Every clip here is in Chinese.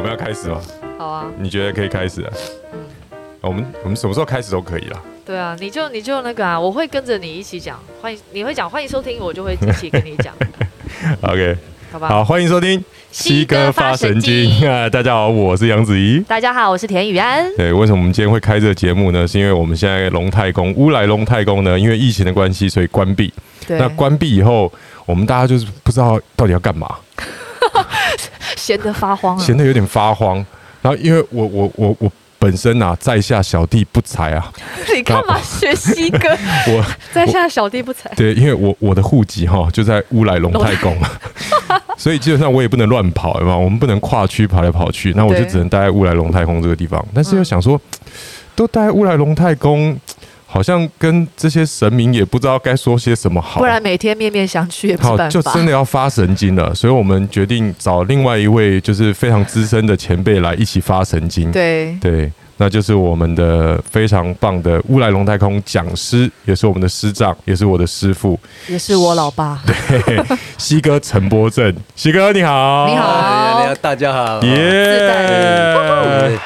我们要开始吗？好啊，你觉得可以开始啊？嗯，我们我们什么时候开始都可以啦。对啊，你就你就那个啊，我会跟着你一起讲，欢迎你会讲欢迎收听，我就会一起跟你讲。OK，好吧，好，欢迎收听西哥发神经啊！大家好，我是杨子怡。大家好，我是田雨安。对，为什么我们今天会开这个节目呢？是因为我们现在龙太公乌来龙太公呢，因为疫情的关系，所以关闭。对，那关闭以后，我们大家就是不知道到底要干嘛。闲得发慌，闲得有点发慌。然后，因为我我我我本身啊，在下小弟不才啊。你干嘛学西哥？我在下小弟不才。对，因为我我的户籍哈就在乌来龙太宫，所以基本上我也不能乱跑对吧，我们不能跨区跑来跑去，那我就只能待在乌来龙太宫这个地方。但是又想说，都待在乌来龙太宫。好像跟这些神明也不知道该说些什么好，不然每天面面相觑也不是办法。就真的要发神经了，所以我们决定找另外一位就是非常资深的前辈来一起发神经。对。对，那就是我们的非常棒的乌来龙太空讲师，也是我们的师长，也是我的师傅，也是我老爸。对，西哥陈柏正，西哥你好，你好，你好，大家好，耶。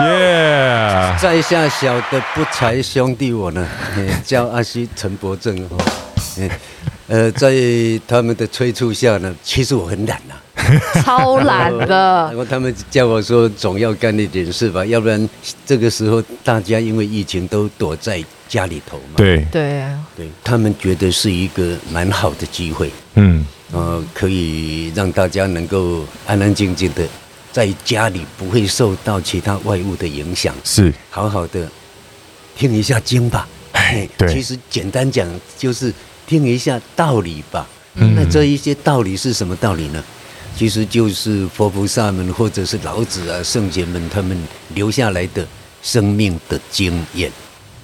耶！在下小的不才兄弟我呢，叫阿西陈伯正哈。呃，在他们的催促下呢，其实我很懒呐，超懒的。然后他们叫我说，总要干一点事吧，要不然这个时候大家因为疫情都躲在家里头嘛。对对对，他们觉得是一个蛮好的机会，嗯，呃，可以让大家能够安安静静的。在家里不会受到其他外物的影响，是好好的听一下经吧。哎，对，其实简单讲就是听一下道理吧。嗯，那这一些道理是什么道理呢？其实就是佛菩萨们或者是老子啊、圣贤们他们留下来的生命的经验，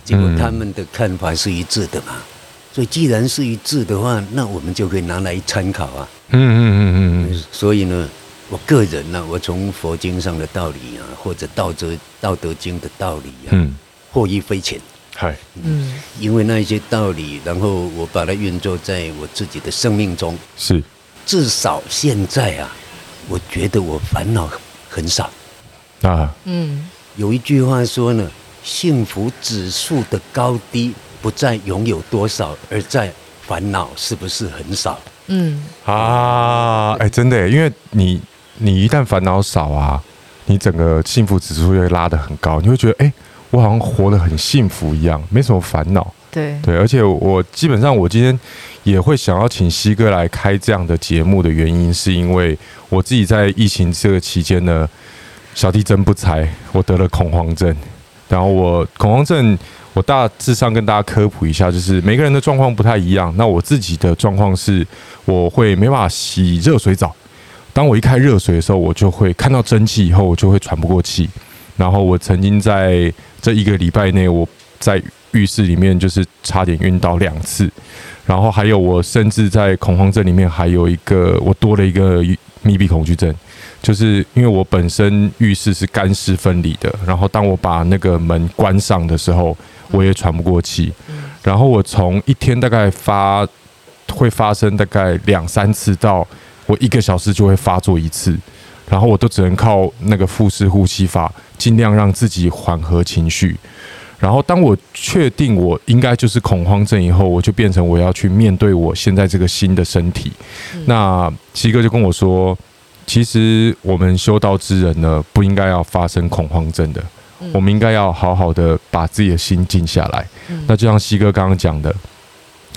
结果他们的看法是一致的嘛。所以既然是一致的话，那我们就可以拿来参考啊。嗯嗯嗯嗯嗯。所以呢。我个人呢、啊，我从佛经上的道理啊，或者道德道德经的道理啊，嗯，获益匪浅。嗨，嗯，因为那一些道理，然后我把它运作在我自己的生命中，是，至少现在啊，我觉得我烦恼很少。啊，嗯，有一句话说呢，幸福指数的高低不在拥有多少，而在烦恼是不是很少。嗯，啊，哎，真的，因为你。你一旦烦恼少啊，你整个幸福指数会拉得很高，你会觉得，哎、欸，我好像活得很幸福一样，没什么烦恼。对对，而且我基本上我今天也会想要请西哥来开这样的节目的原因，是因为我自己在疫情这个期间呢，小弟真不才，我得了恐慌症。然后我恐慌症，我大致上跟大家科普一下，就是每个人的状况不太一样。那我自己的状况是，我会没办法洗热水澡。当我一开热水的时候，我就会看到蒸汽以后，我就会喘不过气。然后我曾经在这一个礼拜内，我在浴室里面就是差点晕倒两次。然后还有我甚至在恐慌症里面还有一个，我多了一个密闭恐惧症，就是因为我本身浴室是干湿分离的。然后当我把那个门关上的时候，我也喘不过气。然后我从一天大概发会发生大概两三次到。我一个小时就会发作一次，然后我都只能靠那个腹式呼吸法，尽量让自己缓和情绪。然后当我确定我应该就是恐慌症以后，我就变成我要去面对我现在这个新的身体。嗯、那西哥就跟我说，其实我们修道之人呢，不应该要发生恐慌症的，嗯、我们应该要好好的把自己的心静下来。嗯、那就像西哥刚刚讲的。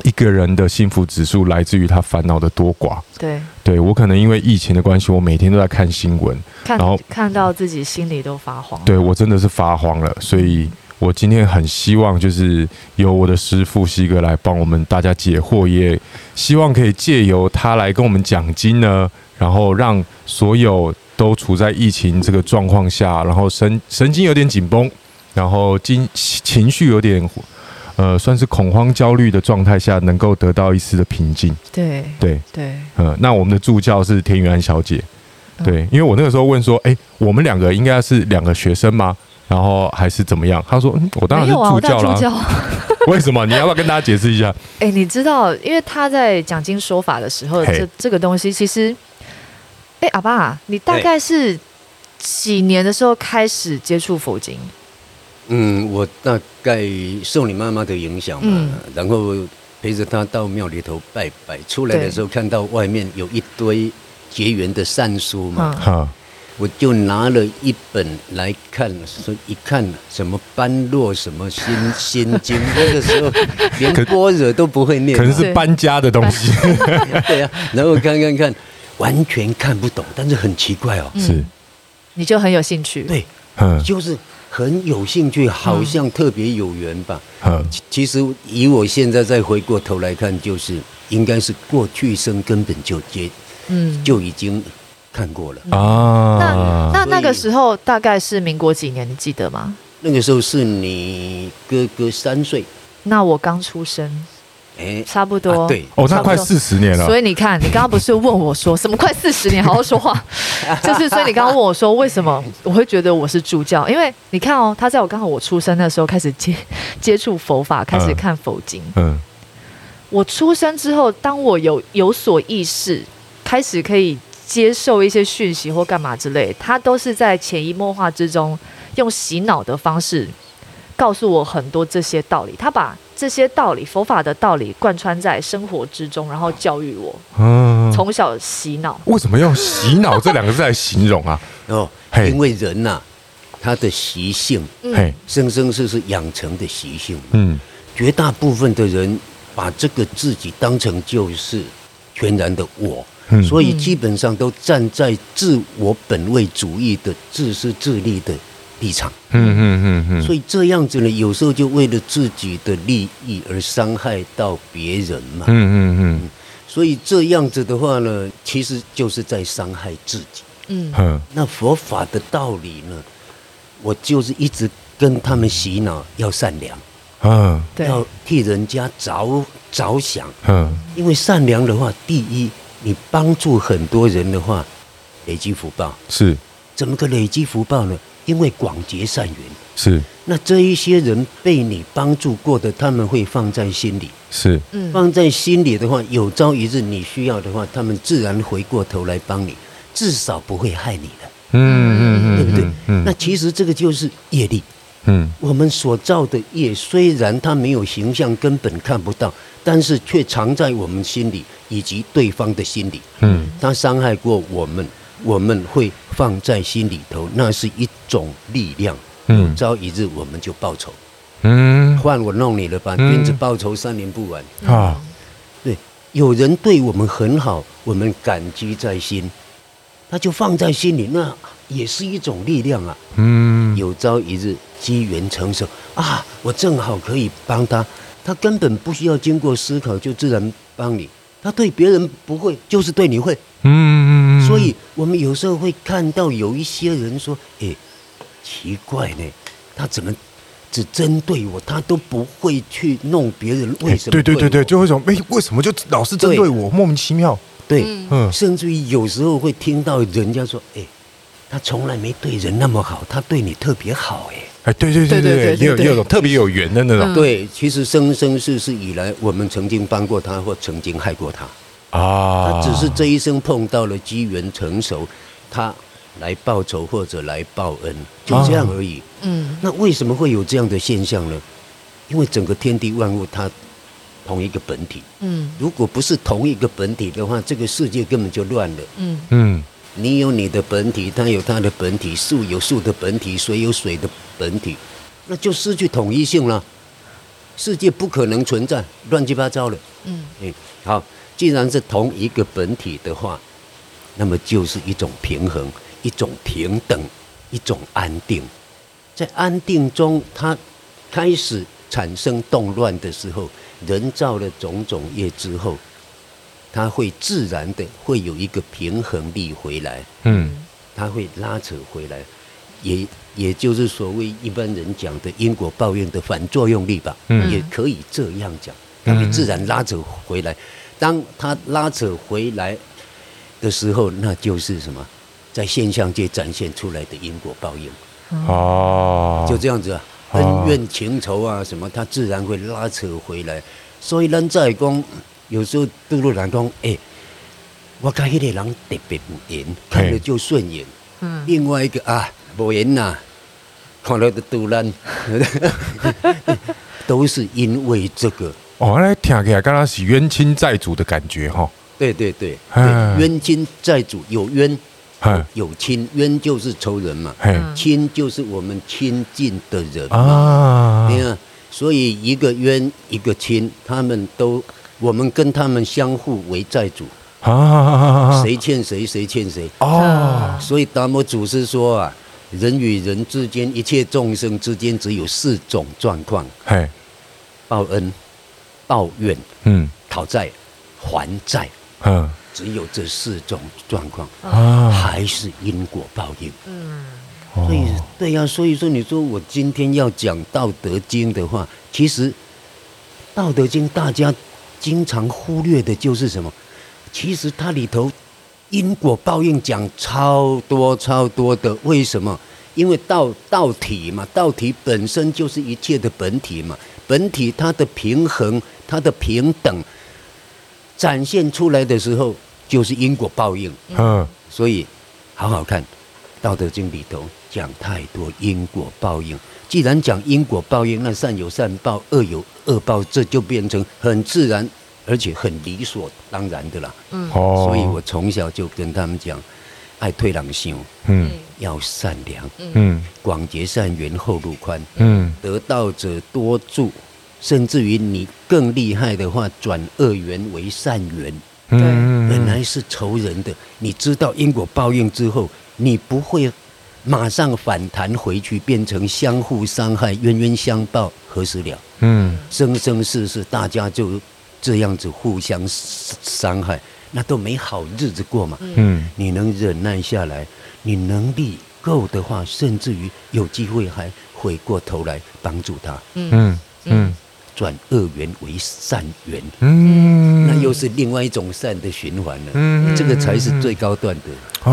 一个人的幸福指数来自于他烦恼的多寡。对，对我可能因为疫情的关系，我每天都在看新闻，然后看到自己心里都发慌。对我真的是发慌了，所以我今天很希望就是由我的师傅西哥来帮我们大家解惑，也希望可以借由他来跟我们讲经呢，然后让所有都处在疫情这个状况下，然后神神经有点紧绷，然后情情绪有点。呃，算是恐慌、焦虑的状态下，能够得到一丝的平静。对对对。呃，那我们的助教是田雨安小姐。对，因为我那个时候问说，哎，我们两个应该是两个学生吗？然后还是怎么样？他说，嗯，我当然是助教了。为什么？你要不要跟大家解释一下？哎，你知道，因为他在讲经说法的时候，这这个东西其实哎，阿爸，你大概是几年的时候开始接触佛经？嗯，我大概受你妈妈的影响嘛，嗯、然后陪着她到庙里头拜拜，出来的时候看到外面有一堆结缘的善书嘛，哈、我就拿了一本来看，说一看什么般若什么心心经，那个时候连般若都不会念，可能是搬家的东西，对啊，然后看看看，完全看不懂，但是很奇怪哦，是、嗯，你就很有兴趣，对，嗯，就是。很有兴趣，好像特别有缘吧。嗯，其实以我现在再回过头来看，就是应该是过去生根本就接，嗯，就已经看过了啊。那那那个时候大概是民国几年？你记得吗？那个时候是你哥哥三岁，那我刚出生。哎，差不多，啊、对，哦，那快四十年了。所以你看，你刚刚不是问我说什么快四十年？好好说话。就是，所以你刚刚问我说，为什么我会觉得我是助教？因为你看哦，他在我刚好我出生的时候开始接接触佛法，开始看佛经。嗯，我出生之后，当我有有所意识，开始可以接受一些讯息或干嘛之类，他都是在潜移默化之中，用洗脑的方式告诉我很多这些道理。他把这些道理，佛法的道理贯穿在生活之中，然后教育我。嗯，从小洗脑。为什么用“洗脑”这两个字来形容啊？哦，因为人呐、啊，他的习性，嘿，生生世世养成的习性。嗯，绝大部分的人把这个自己当成就是全然的我，嗯、所以基本上都站在自我本位主义的自私自利的。立场，嗯嗯嗯嗯，所以这样子呢，有时候就为了自己的利益而伤害到别人嘛，嗯嗯嗯，所以这样子的话呢，其实就是在伤害自己，嗯，那佛法的道理呢，我就是一直跟他们洗脑，要善良，嗯，要替人家着着想，嗯，因为善良的话，第一，你帮助很多人的话，累积福报，是，怎么个累积福报呢？因为广结善缘，是。那这一些人被你帮助过的，他们会放在心里，是。放在心里的话，有朝一日你需要的话，他们自然回过头来帮你，至少不会害你的，嗯嗯嗯，对不对？嗯，那其实这个就是业力，嗯，我们所造的业，虽然它没有形象，根本看不到，但是却藏在我们心里以及对方的心里，嗯，他伤害过我们。我们会放在心里头，那是一种力量。嗯，有朝一日我们就报仇。嗯，换我弄你了吧？君子报仇，三年不晚。啊，对，有人对我们很好，我们感激在心，他就放在心里，那也是一种力量啊。嗯，有朝一日机缘成熟啊，我正好可以帮他，他根本不需要经过思考就自然帮你。他对别人不会，就是对你会。嗯，所以我们有时候会看到有一些人说：“哎，奇怪呢，他怎么只针对我，他都不会去弄别人？为什么？”对对对对，就会说：“哎，为什么就老是针对我？莫名其妙。”对，嗯，甚至于有时候会听到人家说：“哎，他从来没对人那么好，他对你特别好。”哎。哎，对对对对对，也有也有特别有缘的那种。对，其实生生世世以来，我们曾经帮过他，或曾经害过他。啊，他只是这一生碰到了机缘成熟，他来报仇或者来报恩，就这样而已。嗯，那为什么会有这样的现象呢？因为整个天地万物它同一个本体。嗯，如果不是同一个本体的话，这个世界根本就乱了。嗯嗯。你有你的本体，他有他的本体，树有树的本体，水有水的本体，那就失去统一性了。世界不可能存在，乱七八糟了。嗯，哎，好，既然是同一个本体的话，那么就是一种平衡，一种平等，一种安定。在安定中，它开始产生动乱的时候，人造了种种业之后。它会自然的会有一个平衡力回来，嗯，它会拉扯回来，也也就是所谓一般人讲的因果报应的反作用力吧，嗯，也可以这样讲，它会自然拉扯回来。当他拉扯回来的时候，那就是什么，在现象界展现出来的因果报应，哦，就这样子啊，恩怨情仇啊什么，他自然会拉扯回来。所以人在讲。有时候，杜鲁兰讲，哎，我看那个人特别有缘，看了就顺眼。嗯，另外一个啊，无缘呐，看了就赌烂，都是因为这个。哦，来听起来刚刚是冤亲债主的感觉哈。对对对，对，冤亲债主有冤，有亲，冤就是仇人嘛，亲就是我们亲近的人啊。你看，所以一个冤一个亲，他们都，我们跟他们相互为债主。啊，谁欠谁，谁欠谁。哦。所以达摩祖师说啊，人与人之间，一切众生之间，只有四种状况：报恩、报怨、嗯，讨债、还债。嗯，只有这四种状况啊，还是因果报应。嗯，所以对呀、啊，所以说你说我今天要讲《道德经》的话，其实《道德经》大家经常忽略的就是什么？其实它里头因果报应讲超多超多的。为什么？因为道道体嘛，道体本身就是一切的本体嘛，本体它的平衡，它的平等。展现出来的时候，就是因果报应。嗯，所以好好看《道德经》里头讲太多因果报应。既然讲因果报应，那善有善报，恶有恶报，这就变成很自然，而且很理所当然的了。嗯，所以我从小就跟他们讲，爱退让行，嗯，要善良，嗯，广结善缘，后路宽，嗯，得道者多助。甚至于你更厉害的话，转恶缘为善缘，对，本来是仇人的，你知道因果报应之后，你不会马上反弹回去，变成相互伤害、冤冤相报何时了？嗯，生生世世大家就这样子互相伤害，那都没好日子过嘛。嗯，你能忍耐下来，你能力够的话，甚至于有机会还回过头来帮助他。嗯嗯。嗯转恶缘为善缘，嗯，那又是另外一种善的循环了，嗯，这个才是最高段的哦。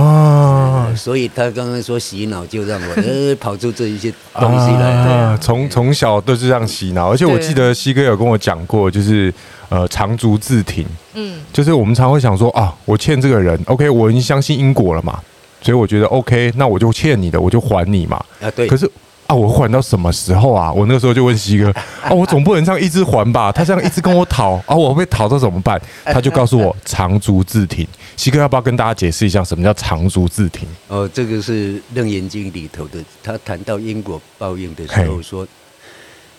所以他刚刚说洗脑，就让我呃 跑出这一些东西来。啊，从从小都是这样洗脑，而且我记得西哥有跟我讲过，就是呃长足自挺，嗯，就是我们常会想说啊，我欠这个人，OK，我已经相信因果了嘛，所以我觉得 OK，那我就欠你的，我就还你嘛。啊，对。可是。啊！我还到什么时候啊？我那个时候就问西哥：啊，我总不能这样一直还吧？他这样一直跟我讨啊，我被讨到怎么办？他就告诉我长足自挺。西哥要不要跟大家解释一下什么叫长足自挺？哦，这个是《楞严经》里头的，他谈到因果报应的时候说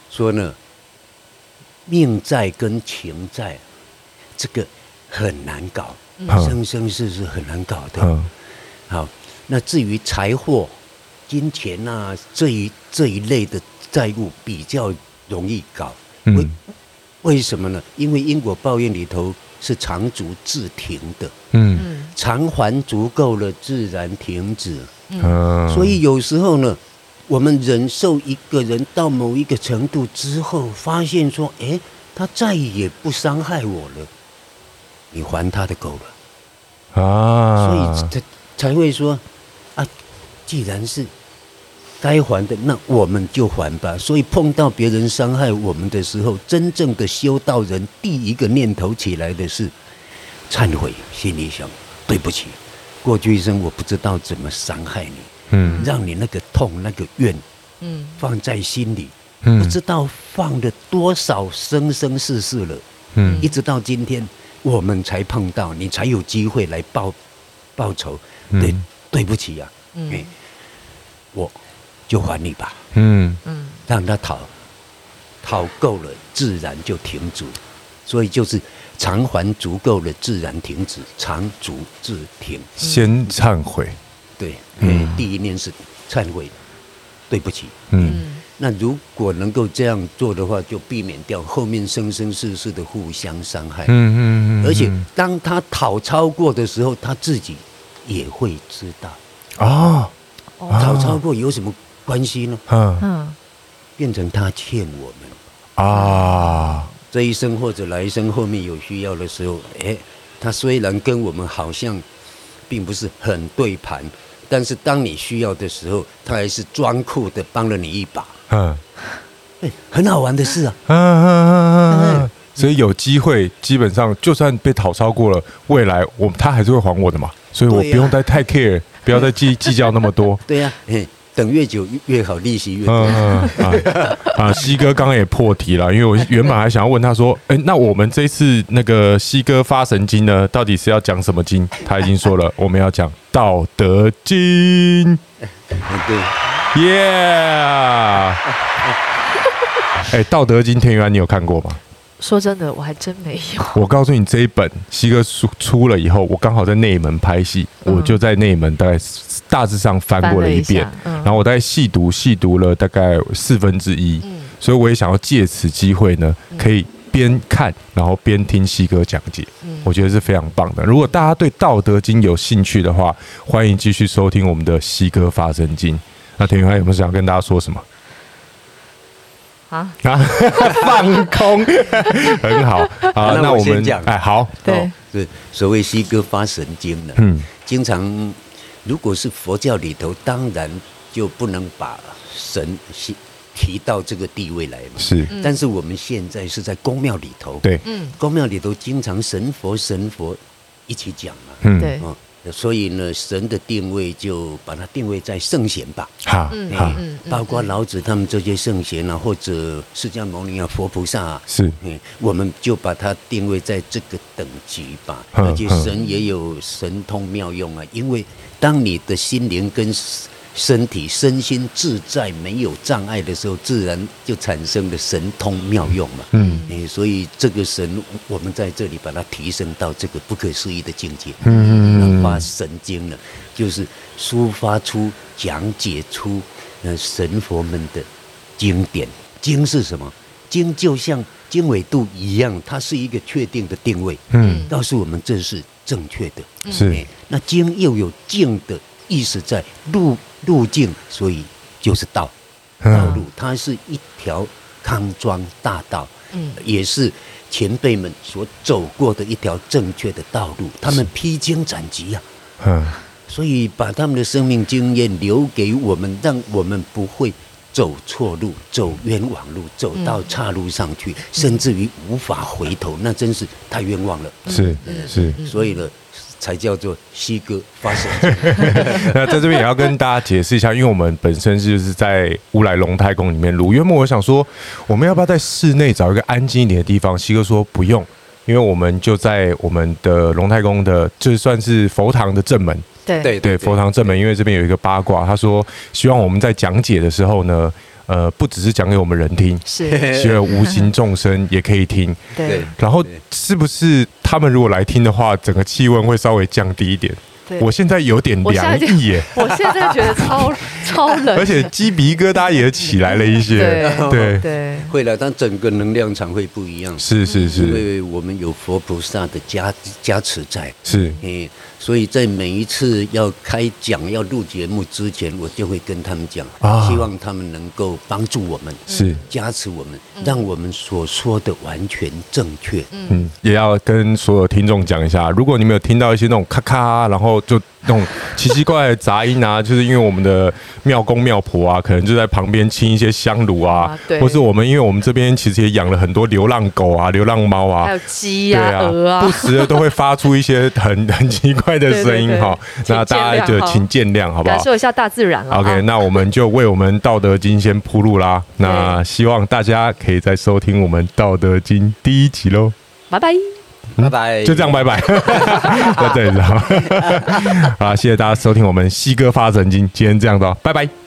说呢，命债跟情债这个很难搞，生生世世很难搞的。好，那至于财货。金钱啊，这一这一类的债务比较容易搞，为为什么呢？因为因果报应里头是长足自停的，嗯，偿还足够了，自然停止。嗯，所以有时候呢，我们忍受一个人到某一个程度之后，发现说，哎，他再也不伤害我了，你还他的够了。啊，所以才才会说啊，既然是。该还的，那我们就还吧。所以碰到别人伤害我们的时候，真正的修道人第一个念头起来的是忏悔，心里想对不起，过去一生我不知道怎么伤害你，嗯，让你那个痛那个怨，嗯，放在心里，嗯。不知道放了多少生生世世了，嗯，一直到今天我们才碰到，你才有机会来报报仇，对，对不起呀，嗯，我。就还你吧，嗯。嗯，让他讨讨够了，自然就停止，所以就是偿还足够了，自然停止，长足自停。先忏悔，对，嗯，第一念是忏悔，对不起，嗯，那如果能够这样做的话，就避免掉后面生生世世的互相伤害，嗯嗯嗯，而且当他讨超过的时候，他自己也会知道。哦，讨超过有什么？关系呢？嗯，变成他欠我们。啊，这一生或者来生后面有需要的时候，哎，他虽然跟我们好像并不是很对盘，但是当你需要的时候，他还是装酷的帮了你一把。嗯，哎，很好玩的事啊。嗯嗯嗯嗯，所以有机会，基本上就算被讨超过了，未来我他还是会还我的嘛，所以我不用再太 care，不要再计 计较那么多。对呀、啊，等越久越好，利息越多。嗯嗯啊，啊，西哥刚刚也破题了，因为我原本还想要问他说，哎，那我们这次那个西哥发神经呢，到底是要讲什么经？他已经说了，我们要讲《道德经》。对，耶！哎，《道德经》田园你有看过吗？说真的，我还真没有。我告诉你，这一本西哥出出了以后，我刚好在内门拍戏，嗯、我就在内门大概大致上翻过了一遍，一嗯、然后我大概细读细读了大概四分之一，嗯、所以我也想要借此机会呢，可以边看然后边听西哥讲解，嗯、我觉得是非常棒的。如果大家对《道德经》有兴趣的话，欢迎继续收听我们的西哥发声经。那田云还有没有想要跟大家说什么？啊啊！放空，很好。好，那我们讲，哎，好，对，是所谓西哥发神经了。嗯，经常如果是佛教里头，当然就不能把神西提到这个地位来嘛。是，但是我们现在是在宫庙里头，对，嗯，宫庙里头经常神佛神佛一起讲嘛。嗯，对。所以呢，神的定位就把它定位在圣贤吧。好，好，包括老子他们这些圣贤啊，或者释迦牟尼啊、佛菩萨啊，是，嗯，我们就把它定位在这个等级吧。而且神也有神通妙用啊，因为当你的心灵跟身体身心自在没有障碍的时候，自然就产生了神通妙用嘛。嗯，所以这个神，我们在这里把它提升到这个不可思议的境界。嗯，发神经了，就是抒发出、讲解出呃神佛们的经典。经是什么？经就像经纬度一样，它是一个确定的定位。嗯，告诉我们这是正确的。是，那经又有静的意思在路。路径，所以就是道，道路，它是一条康庄大道，嗯，也是前辈们所走过的一条正确的道路。他们披荆斩棘呀，嗯，所以把他们的生命经验留给我们，让我们不会走错路、走冤枉路、走到岔路上去，甚至于无法回头，那真是太冤枉了。是是，所以呢。才叫做西哥发现。那在这边也要跟大家解释一下，因为我们本身就是在乌来龙太宫里面录。原本我想说，我们要不要在室内找一个安静一点的地方？西哥说不用，因为我们就在我们的龙太宫的，就算是佛堂的正门。对对对，佛堂正门，因为这边有一个八卦，他说希望我们在讲解的时候呢。呃，不只是讲给我们人听，是，希望无形众生也可以听。对，然后是不是他们如果来听的话，整个气温会稍微降低一点？我现在有点凉意耶。我现在 觉得超超冷，而且鸡皮疙瘩也起来了一些。对对，会了，但整个能量场会不一样。是是是，因为我们有佛菩萨的加加持在。是，嗯。所以在每一次要开讲、要录节目之前，我就会跟他们讲，啊、希望他们能够帮助我们，是加持我们，让我们所说的完全正确。嗯，也要跟所有听众讲一下，如果你们有听到一些那种咔咔，然后就那种奇奇怪怪的杂音啊，就是因为我们的庙公庙婆啊，可能就在旁边清一些香炉啊，啊对，或是我们，因为我们这边其实也养了很多流浪狗啊、流浪猫啊，还有鸡啊、鹅啊，不时的都会发出一些很 很奇怪的声音哈。那大家就请见谅，好不好？感受一下大自然了。OK，那我们就为我们《道德经》先铺路啦。那希望大家可以再收听我们《道德经》第一集喽。拜拜。拜拜，就这样，拜拜。在这里，好，谢谢大家收听我们西哥发神经，今天这样的，拜拜。